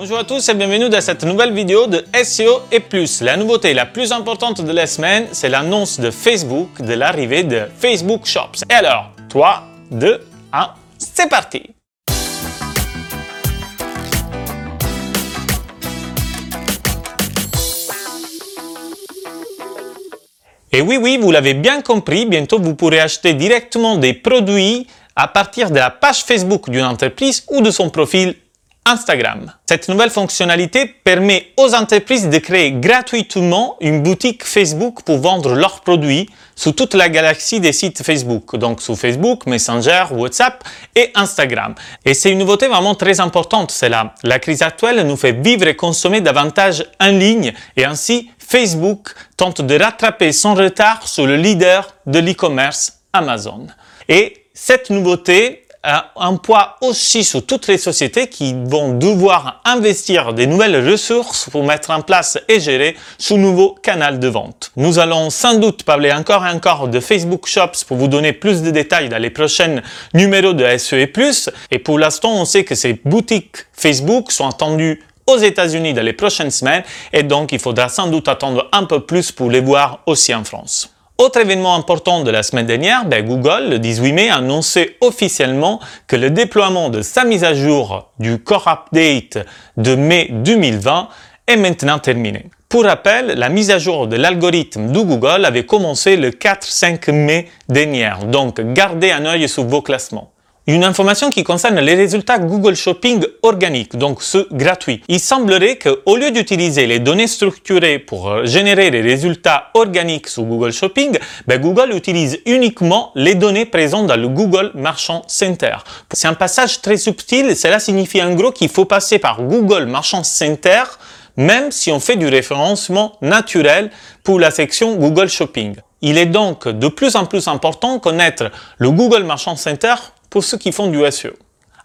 Bonjour à tous et bienvenue dans cette nouvelle vidéo de SEO et plus. La nouveauté la plus importante de la semaine, c'est l'annonce de Facebook de l'arrivée de Facebook Shops. Et alors, 3, 2, 1, c'est parti Et oui, oui, vous l'avez bien compris, bientôt vous pourrez acheter directement des produits à partir de la page Facebook d'une entreprise ou de son profil Instagram. Cette nouvelle fonctionnalité permet aux entreprises de créer gratuitement une boutique Facebook pour vendre leurs produits sous toute la galaxie des sites Facebook, donc sous Facebook, Messenger, WhatsApp et Instagram. Et c'est une nouveauté vraiment très importante, c'est là. La crise actuelle nous fait vivre et consommer davantage en ligne et ainsi Facebook tente de rattraper son retard sur le leader de l'e-commerce, Amazon. Et cette nouveauté un poids aussi sur toutes les sociétés qui vont devoir investir des nouvelles ressources pour mettre en place et gérer ce nouveau canal de vente. Nous allons sans doute parler encore et encore de Facebook Shops pour vous donner plus de détails dans les prochains numéros de SEE+. Et pour l'instant, on sait que ces boutiques Facebook sont attendues aux États-Unis dans les prochaines semaines et donc il faudra sans doute attendre un peu plus pour les voir aussi en France. Autre événement important de la semaine dernière, ben Google, le 18 mai, a annoncé officiellement que le déploiement de sa mise à jour du Core Update de mai 2020 est maintenant terminé. Pour rappel, la mise à jour de l'algorithme de Google avait commencé le 4-5 mai dernier, donc gardez un œil sur vos classements. Une information qui concerne les résultats Google Shopping organiques, donc ceux gratuits. Il semblerait qu'au lieu d'utiliser les données structurées pour euh, générer les résultats organiques sur Google Shopping, ben Google utilise uniquement les données présentes dans le Google Marchand Center. C'est un passage très subtil, cela signifie en gros qu'il faut passer par Google Marchand Center même si on fait du référencement naturel pour la section Google Shopping. Il est donc de plus en plus important connaître le Google Marchand Center pour ceux qui font du SEO.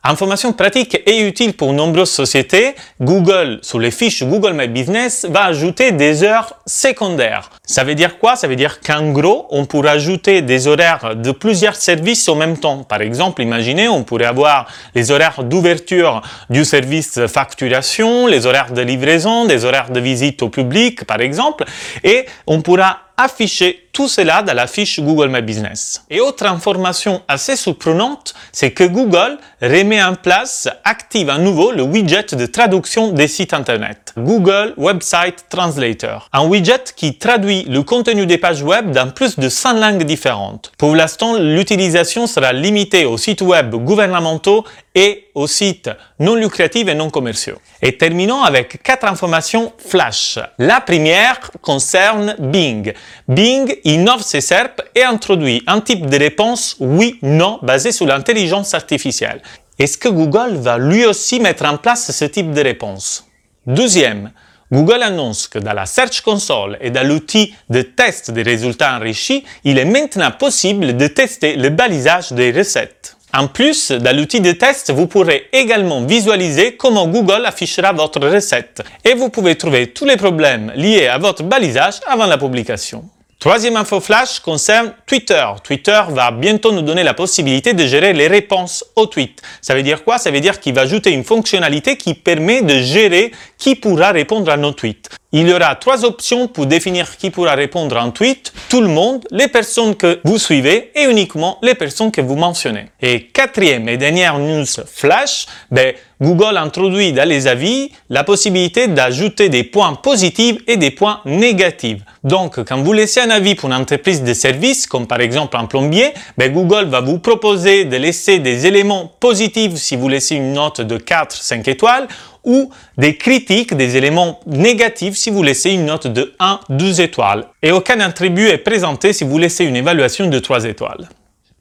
Information pratique et utile pour nombreuses sociétés, Google, sur les fiches Google My Business, va ajouter des heures secondaires. Ça veut dire quoi? Ça veut dire qu'en gros, on pourrait ajouter des horaires de plusieurs services au même temps. Par exemple, imaginez, on pourrait avoir les horaires d'ouverture du service facturation, les horaires de livraison, des horaires de visite au public, par exemple, et on pourra afficher tout cela dans la fiche Google My Business. Et autre information assez surprenante, c'est que Google remet en place, active à nouveau le widget de traduction des sites internet. Google Website Translator. Un widget qui traduit le contenu des pages web dans plus de 100 langues différentes. Pour l'instant, l'utilisation sera limitée aux sites web gouvernementaux et aux sites non lucratifs et non commerciaux. Et terminons avec quatre informations flash. La première concerne Bing. Bing innove ses SERP et introduit un type de réponse oui-non basé sur l'intelligence artificielle. Est-ce que Google va lui aussi mettre en place ce type de réponse? Deuxième, Google annonce que dans la Search Console et dans l'outil de test des résultats enrichis, il est maintenant possible de tester le balisage des recettes. En plus, dans l'outil de test, vous pourrez également visualiser comment Google affichera votre recette et vous pouvez trouver tous les problèmes liés à votre balisage avant la publication. Troisième info flash concerne Twitter. Twitter va bientôt nous donner la possibilité de gérer les réponses aux tweets. Ça veut dire quoi? Ça veut dire qu'il va ajouter une fonctionnalité qui permet de gérer qui pourra répondre à nos tweets. Il y aura trois options pour définir qui pourra répondre un tweet. Tout le monde, les personnes que vous suivez et uniquement les personnes que vous mentionnez. Et quatrième et dernière news flash, ben, Google introduit dans les avis la possibilité d'ajouter des points positifs et des points négatifs. Donc, quand vous laissez un avis pour une entreprise de services, comme par exemple un plombier, ben Google va vous proposer de laisser des éléments positifs si vous laissez une note de 4, 5 étoiles, ou des critiques, des éléments négatifs si vous laissez une note de 1, 2 étoiles. Et aucun attribut est présenté si vous laissez une évaluation de 3 étoiles.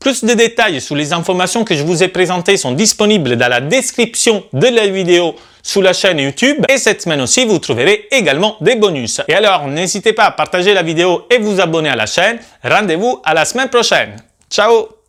Plus de détails sur les informations que je vous ai présentées sont disponibles dans la description de la vidéo sous la chaîne YouTube. Et cette semaine aussi, vous trouverez également des bonus. Et alors, n'hésitez pas à partager la vidéo et vous abonner à la chaîne. Rendez-vous à la semaine prochaine. Ciao